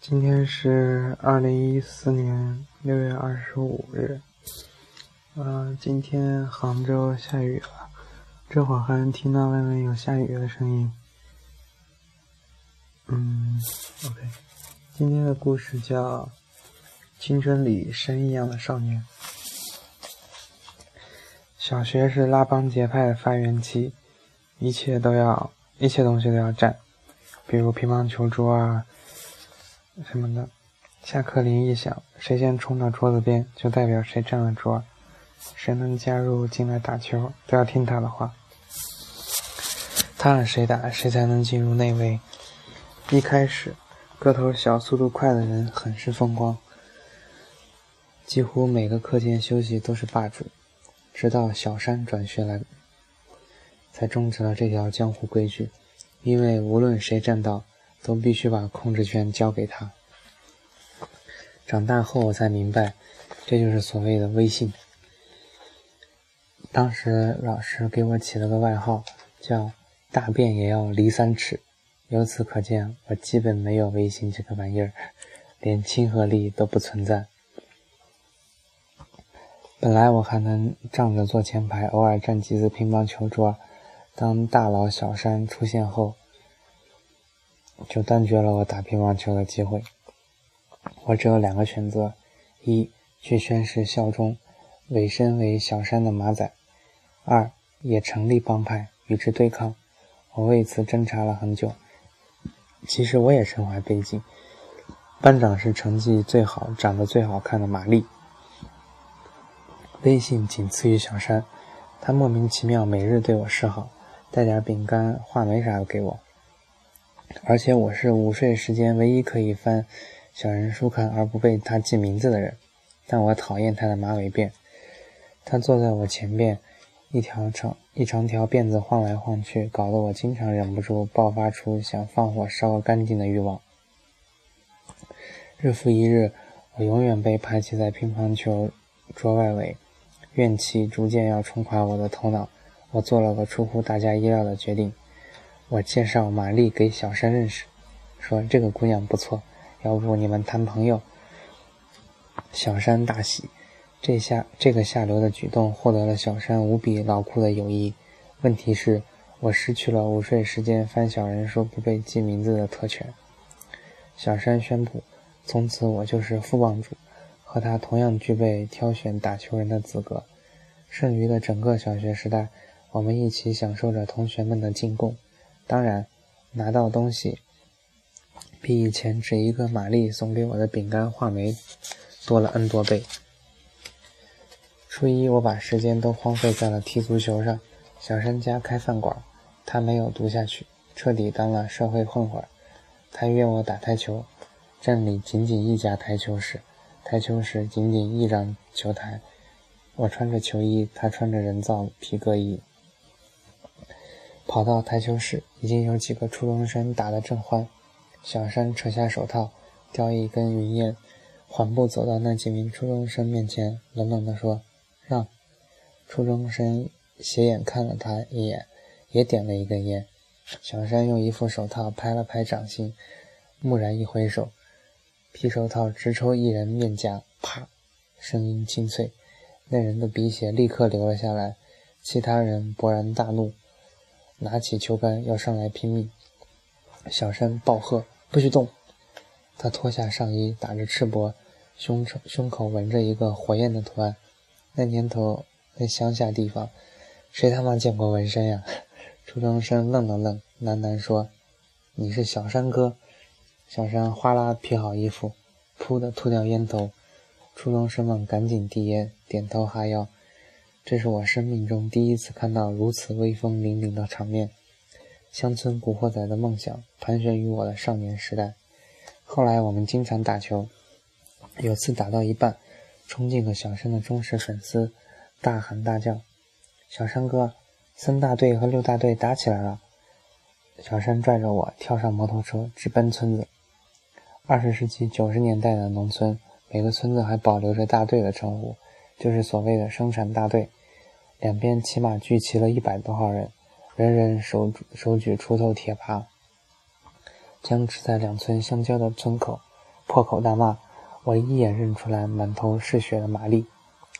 今天是二零一四年六月二十五日。呃，今天杭州下雨了，这会儿还能听到外面有下雨的声音。嗯，OK，今天的故事叫《青春里神一样的少年》。小学是拉帮结派的发源期，一切都要，一切东西都要占，比如乒乓球桌啊什么的。下课铃一响，谁先冲到桌子边，就代表谁占了桌。谁能加入进来打球，都要听他的话。他让谁打，谁才能进入内围。一开始，个头小、速度快的人很是风光，几乎每个课间休息都是霸主。直到小山转学来，才终止了这条江湖规矩。因为无论谁占到，都必须把控制权交给他。长大后，我才明白，这就是所谓的威信。当时老师给我起了个外号，叫“大便也要离三尺”。由此可见，我基本没有威信这个玩意儿，连亲和力都不存在。本来我还能仗着坐前排，偶尔占几次乒乓球桌。当大佬小山出现后，就断绝了我打乒乓球的机会。我只有两个选择：一去宣誓效忠，委身为小山的马仔。二也成立帮派与之对抗，我为此侦查了很久。其实我也身怀背景，班长是成绩最好、长得最好看的玛丽，威信仅次于小山。他莫名其妙每日对我示好，带点饼干、话梅啥的给我。而且我是午睡时间唯一可以翻小人书看而不被他记名字的人。但我讨厌他的马尾辫。他坐在我前边。一条长一长条辫子晃来晃去，搞得我经常忍不住爆发出想放火烧个干净的欲望。日复一日，我永远被排挤在乒乓球桌外围，怨气逐渐要冲垮我的头脑。我做了个出乎大家意料的决定：我介绍玛丽给小山认识，说这个姑娘不错，要不你们谈朋友？小山大喜。这下这个下流的举动获得了小山无比牢固的友谊。问题是，我失去了午睡时间翻小人书不被记名字的特权。小山宣布，从此我就是副帮主，和他同样具备挑选打球人的资格。剩余的整个小学时代，我们一起享受着同学们的进贡，当然，拿到东西比以前只一个玛丽送给我的饼干话梅多了 n 多倍。初一，我把时间都荒废在了踢足球上。小山家开饭馆，他没有读下去，彻底当了社会混混。他约我打台球，镇里仅仅一家台球室，台球室仅仅一张球台。我穿着球衣，他穿着人造皮革衣，跑到台球室，已经有几个初中生打得正欢。小山扯下手套，叼一根云烟，缓步走到那几名初中生面前，冷冷地说。让初中生斜眼看了他一眼，也点了一根烟。小山用一副手套拍了拍掌心，蓦然一挥手，皮手套直抽一人面颊，啪，声音清脆，那人的鼻血立刻流了下来。其他人勃然大怒，拿起球杆要上来拼命。小山暴喝：“不许动！”他脱下上衣，打着赤膊，胸口胸口纹着一个火焰的图案。那年头，那乡下地方，谁他妈见过纹身呀？初中生愣了愣，喃喃说：“你是小山哥。”小山哗啦披好衣服，噗的吐掉烟头。初中生们赶紧递烟，点头哈腰。这是我生命中第一次看到如此威风凛凛的场面。乡村古惑仔的梦想盘旋于我的少年时代。后来我们经常打球，有次打到一半。冲进了小山的忠实粉丝，大喊大叫：“小山哥，三大队和六大队打起来了！”小山拽着我跳上摩托车，直奔村子。二十世纪九十年代的农村，每个村子还保留着大队的称呼，就是所谓的生产大队。两边起码聚齐了一百多号人，人人手手举锄头、铁耙，僵持在两村相交的村口。破口大骂。我一眼认出来满头是血的玛丽，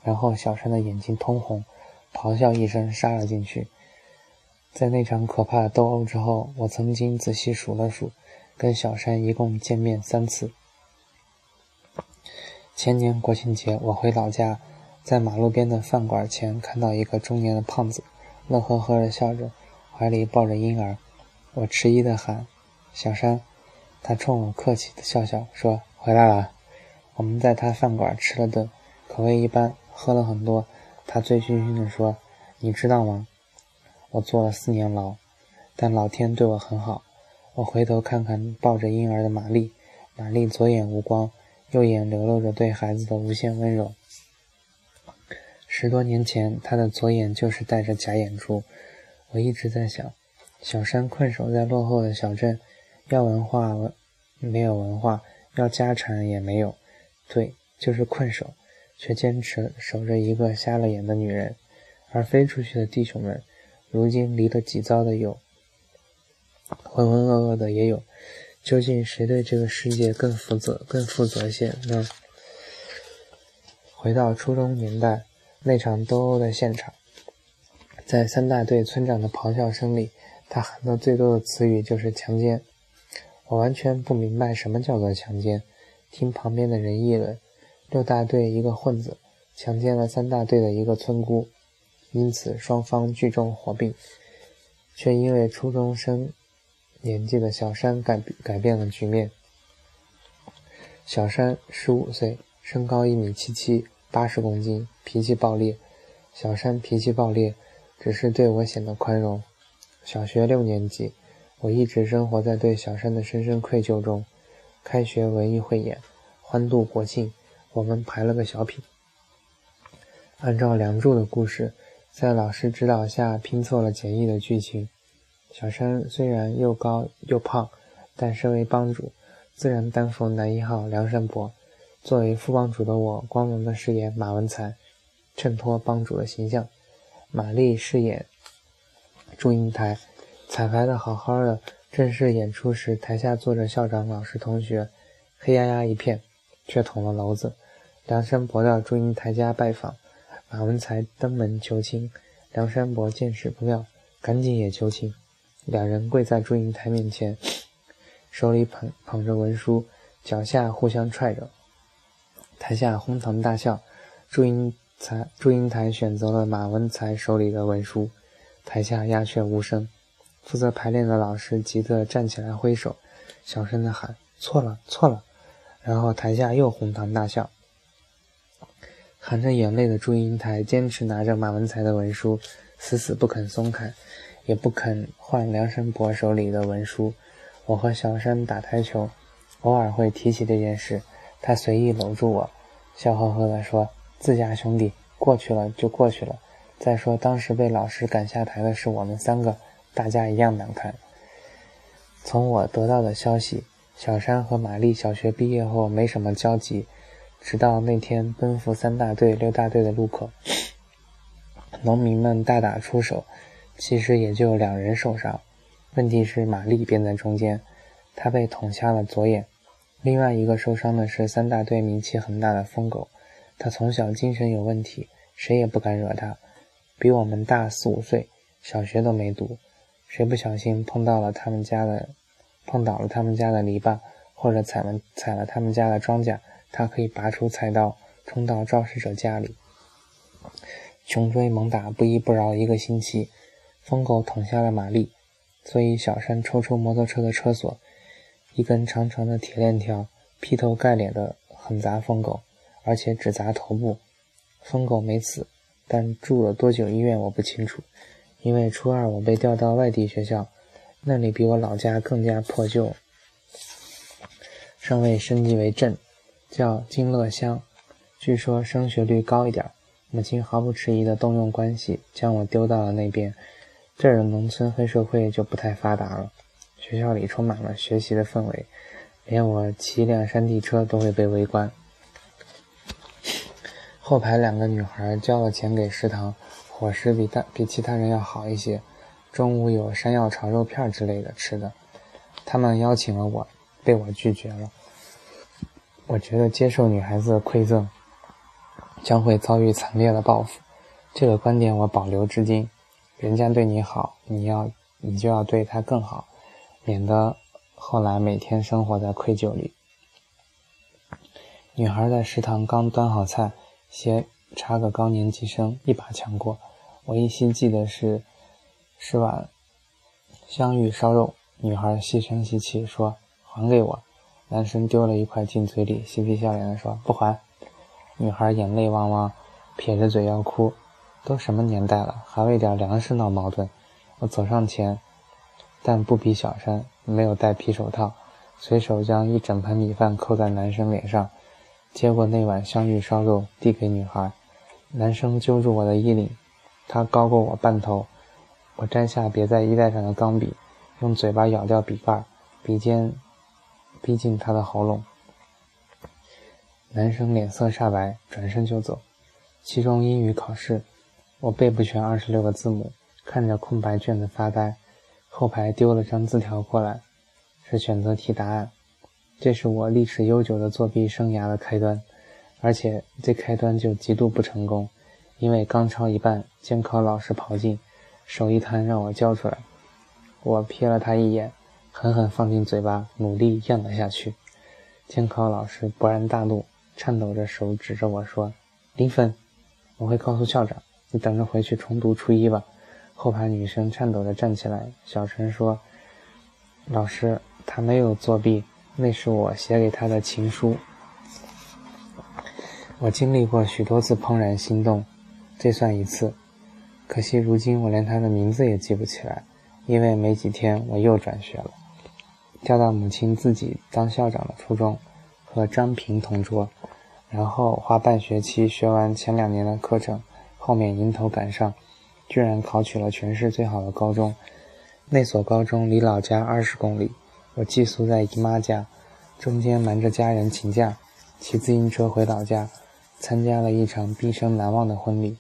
然后小山的眼睛通红，咆哮一声杀了进去。在那场可怕的斗殴之后，我曾经仔细数了数，跟小山一共见面三次。前年国庆节，我回老家，在马路边的饭馆前看到一个中年的胖子，乐呵呵的笑着，怀里抱着婴儿。我迟疑的喊：“小山。”他冲我客气的笑笑说：“回来了。”我们在他饭馆吃了顿，口味一般，喝了很多。他醉醺醺的说：“你知道吗？我坐了四年牢，但老天对我很好。”我回头看看抱着婴儿的玛丽，玛丽左眼无光，右眼流露着对孩子的无限温柔。十多年前，他的左眼就是戴着假眼珠。我一直在想，小山困守在落后的小镇，要文化没有文化，要家产也没有。对，就是困守，却坚持守着一个瞎了眼的女人，而飞出去的弟兄们，如今离了几遭的有，浑浑噩噩的也有，究竟谁对这个世界更负责、更负责些呢？回到初中年代，那场斗殴的现场，在三大队村长的咆哮声里，他喊的最多的词语就是强奸。我完全不明白什么叫做强奸。听旁边的人议论，六大队一个混子强奸了三大队的一个村姑，因此双方聚众火并，却因为初中生年纪的小山改改变了局面。小山十五岁，身高一米七七，八十公斤，脾气暴烈。小山脾气暴烈，只是对我显得宽容。小学六年级，我一直生活在对小山的深深愧疚中。开学文艺汇演，欢度国庆，我们排了个小品。按照《梁祝》的故事，在老师指导下拼凑了简易的剧情。小山虽然又高又胖，但身为帮主，自然担负男一号梁山伯。作为副帮主的我，光荣的饰演马文才，衬托帮主的形象。玛丽饰演祝英台，彩排的好好的。正式演出时，台下坐着校长、老师、同学，黑压压一片，却捅了娄子。梁山伯到祝英台家拜访，马文才登门求亲。梁山伯见势不妙，赶紧也求亲。两人跪在祝英台面前，手里捧捧着文书，脚下互相踹着。台下哄堂大笑。祝英才、祝英台选择了马文才手里的文书，台下鸦雀无声。负责排练的老师急得站起来挥手，小声的喊：“错了，错了！”然后台下又哄堂大笑。含着眼泪的祝英台坚持拿着马文才的文书，死死不肯松开，也不肯换梁山伯手里的文书。我和小山打台球，偶尔会提起这件事，他随意搂住我，笑呵呵地说：“自家兄弟，过去了就过去了。再说当时被老师赶下台的是我们三个。”大家一样难看。从我得到的消息，小山和玛丽小学毕业后没什么交集，直到那天奔赴三大队、六大队的路口，农民们大打出手，其实也就两人受伤。问题是玛丽便在中间，她被捅瞎了左眼。另外一个受伤的是三大队名气很大的疯狗，他从小精神有问题，谁也不敢惹他，比我们大四五岁，小学都没读。谁不小心碰到了他们家的，碰倒了他们家的篱笆，或者踩了踩了他们家的庄稼，他可以拔出菜刀冲到肇事者家里，穷追猛打，不依不饶一个星期。疯狗捅瞎了玛丽，所以小山抽出摩托车的车锁，一根长长的铁链条劈头盖脸的狠砸疯狗，而且只砸头部。疯狗没死，但住了多久医院我不清楚。因为初二我被调到外地学校，那里比我老家更加破旧，尚未升级为镇，叫金乐乡，据说升学率高一点。母亲毫不迟疑地动用关系将我丢到了那边，这儿的农村黑社会就不太发达了，学校里充满了学习的氛围，连我骑一辆山地车都会被围观。后排两个女孩交了钱给食堂。伙食比大比其他人要好一些，中午有山药炒肉片之类的吃的。他们邀请了我，被我拒绝了。我觉得接受女孩子的馈赠，将会遭遇惨烈的报复。这个观点我保留至今。人家对你好，你要你就要对他更好，免得后来每天生活在愧疚里。女孩在食堂刚端好菜，先插个高年级生一把抢过。我依稀记得是是碗香芋烧肉。女孩细声细气说：“还给我。”男生丢了一块进嘴里，嬉皮笑脸地说：“不还。”女孩眼泪汪汪，撇着嘴要哭。都什么年代了，还为点粮食闹矛盾？我走上前，但不比小山，没有戴皮手套，随手将一整盆米饭扣在男生脸上，接过那碗香芋烧肉递给女孩。男生揪住我的衣领，他高过我半头。我摘下别在衣带上的钢笔，用嘴巴咬掉笔盖，笔尖逼近他的喉咙。男生脸色煞白，转身就走。期中英语考试。我背不全二十六个字母，看着空白卷子发呆。后排丢了张字条过来，是选择题答案。这是我历史悠久的作弊生涯的开端，而且这开端就极度不成功，因为刚抄一半，监考老师跑进，手一摊让我交出来。我瞥了他一眼，狠狠放进嘴巴，努力咽了下去。监考老师勃然大怒，颤抖着手指着我说：“零分，我会告诉校长。”你等着回去重读初一吧。后排女生颤抖着站起来，小声说：“老师，他没有作弊，那是我写给他的情书。”我经历过许多次怦然心动，这算一次。可惜如今我连他的名字也记不起来，因为没几天我又转学了，调到母亲自己当校长的初中，和张平同桌，然后花半学期学完前两年的课程。后面迎头赶上，居然考取了全市最好的高中。那所高中离老家二十公里，我寄宿在姨妈家，中间瞒着家人请假，骑自行车回老家，参加了一场毕生难忘的婚礼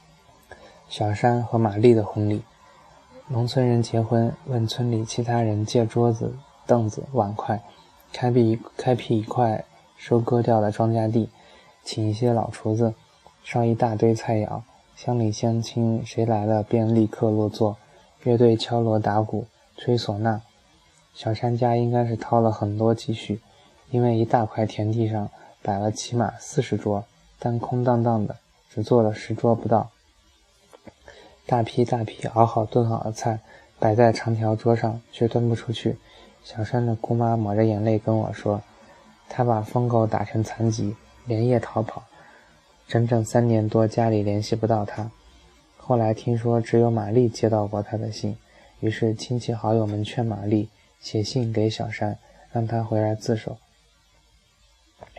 ——小山和玛丽的婚礼。农村人结婚，问村里其他人借桌子、凳子、碗筷，开辟开辟一块收割掉的庄稼地，请一些老厨子。烧一大堆菜肴，乡里乡亲谁来了便立刻落座，乐队敲锣打鼓，吹唢呐。小山家应该是掏了很多积蓄，因为一大块田地上摆了起码四十桌，但空荡荡的，只坐了十桌不到。大批大批熬好炖好的菜摆在长条桌上，却端不出去。小山的姑妈抹着眼泪跟我说，她把疯狗打成残疾，连夜逃跑。整整三年多，家里联系不到他。后来听说只有玛丽接到过他的信，于是亲戚好友们劝玛丽写信给小山，让他回来自首。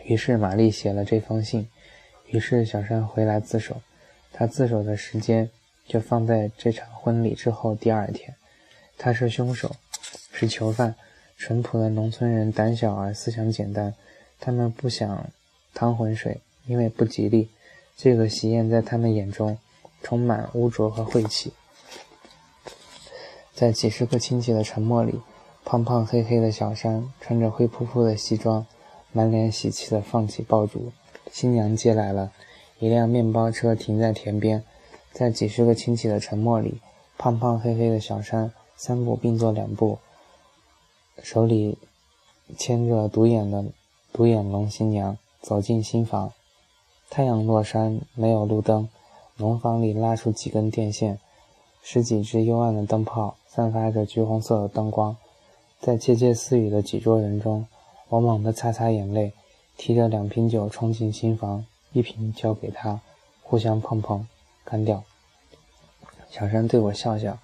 于是玛丽写了这封信，于是小山回来自首。他自首的时间就放在这场婚礼之后第二天。他是凶手，是囚犯。淳朴的农村人胆小而思想简单，他们不想趟浑水，因为不吉利。这个喜宴在他们眼中充满污浊和晦气。在几十个亲戚的沉默里，胖胖黑黑的小山穿着灰扑扑的西装，满脸喜气地放起爆竹。新娘接来了，一辆面包车停在田边。在几十个亲戚的沉默里，胖胖黑黑的小山三步并作两步，手里牵着独眼的独眼龙新娘走进新房。太阳落山，没有路灯，农房里拉出几根电线，十几只幽暗的灯泡散发着橘红色的灯光。在窃窃私语的几桌人中，我猛地擦擦眼泪，提着两瓶酒冲进新房，一瓶交给他，互相碰碰，干掉。小山对我笑笑，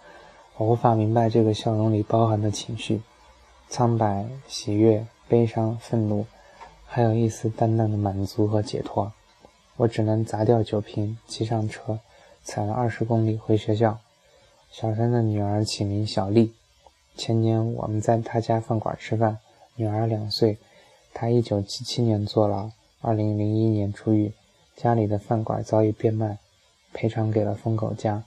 我无法明白这个笑容里包含的情绪：苍白、喜悦、悲伤、愤怒，还有一丝淡淡的满足和解脱。我只能砸掉酒瓶，骑上车，踩了二十公里回学校。小山的女儿起名小丽。前年我们在他家饭馆吃饭，女儿两岁，她一九七七年坐牢，二零零一年出狱，家里的饭馆早已变卖，赔偿给了疯狗家。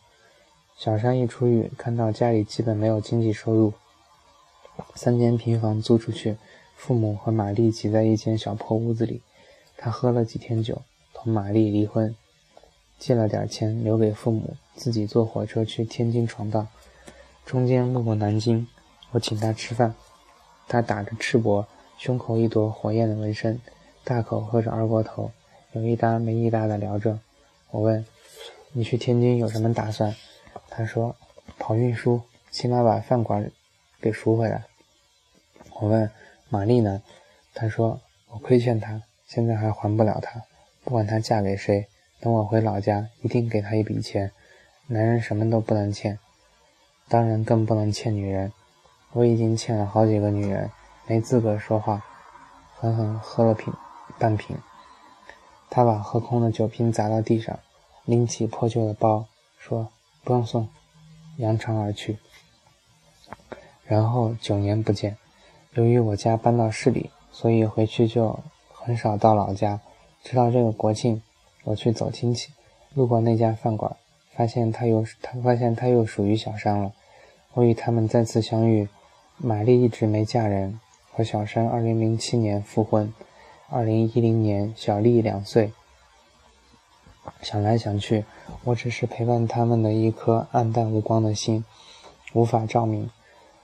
小山一出狱，看到家里基本没有经济收入，三间平房租出去，父母和玛丽挤在一间小破屋子里，他喝了几天酒，同玛丽离婚，借了点钱留给父母，自己坐火车去天津闯荡。中间路过南京，我请他吃饭，他打着赤膊，胸口一朵火焰的纹身，大口喝着二锅头，有一搭没一搭的聊着。我问：“你去天津有什么打算？”他说：“跑运输，起码把饭馆给赎回来。”我问。玛丽呢？他说：“我亏欠她，现在还还不了她。不管她嫁给谁，等我回老家，一定给她一笔钱。男人什么都不能欠，当然更不能欠女人。我已经欠了好几个女人，没资格说话。”狠狠喝了瓶半瓶，他把喝空的酒瓶砸到地上，拎起破旧的包，说：“不用送。”扬长而去。然后九年不见。由于我家搬到市里，所以回去就很少到老家。直到这个国庆，我去走亲戚，路过那家饭馆，发现他又他发现他又属于小山了。我与他们再次相遇，玛丽一直没嫁人，和小山2007年复婚，2010年小丽两岁。想来想去，我只是陪伴他们的一颗暗淡无光的心，无法照明。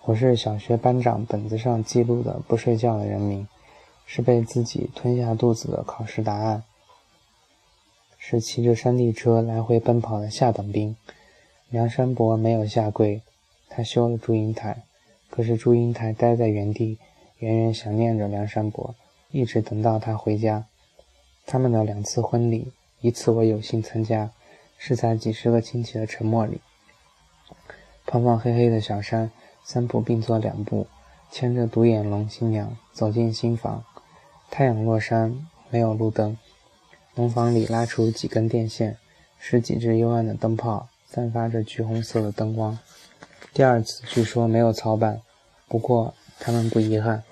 我是小学班长本子上记录的不睡觉的人名，是被自己吞下肚子的考试答案，是骑着山地车来回奔跑的下等兵。梁山伯没有下跪，他修了祝英台，可是祝英台待在原地，远远想念着梁山伯，一直等到他回家。他们的两次婚礼，一次我有幸参加，是在几十个亲戚的沉默里。胖胖黑黑的小山。三步并作两步，牵着独眼龙新娘走进新房。太阳落山，没有路灯。农房里拉出几根电线，十几只幽暗的灯泡散发着橘红色的灯光。第二次据说没有操办，不过他们不遗憾。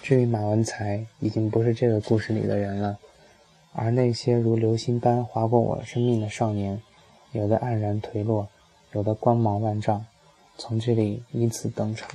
至于马文才，已经不是这个故事里的人了。而那些如流星般划过我生命的少年，有的黯然颓落，有的光芒万丈。从这里依次登场。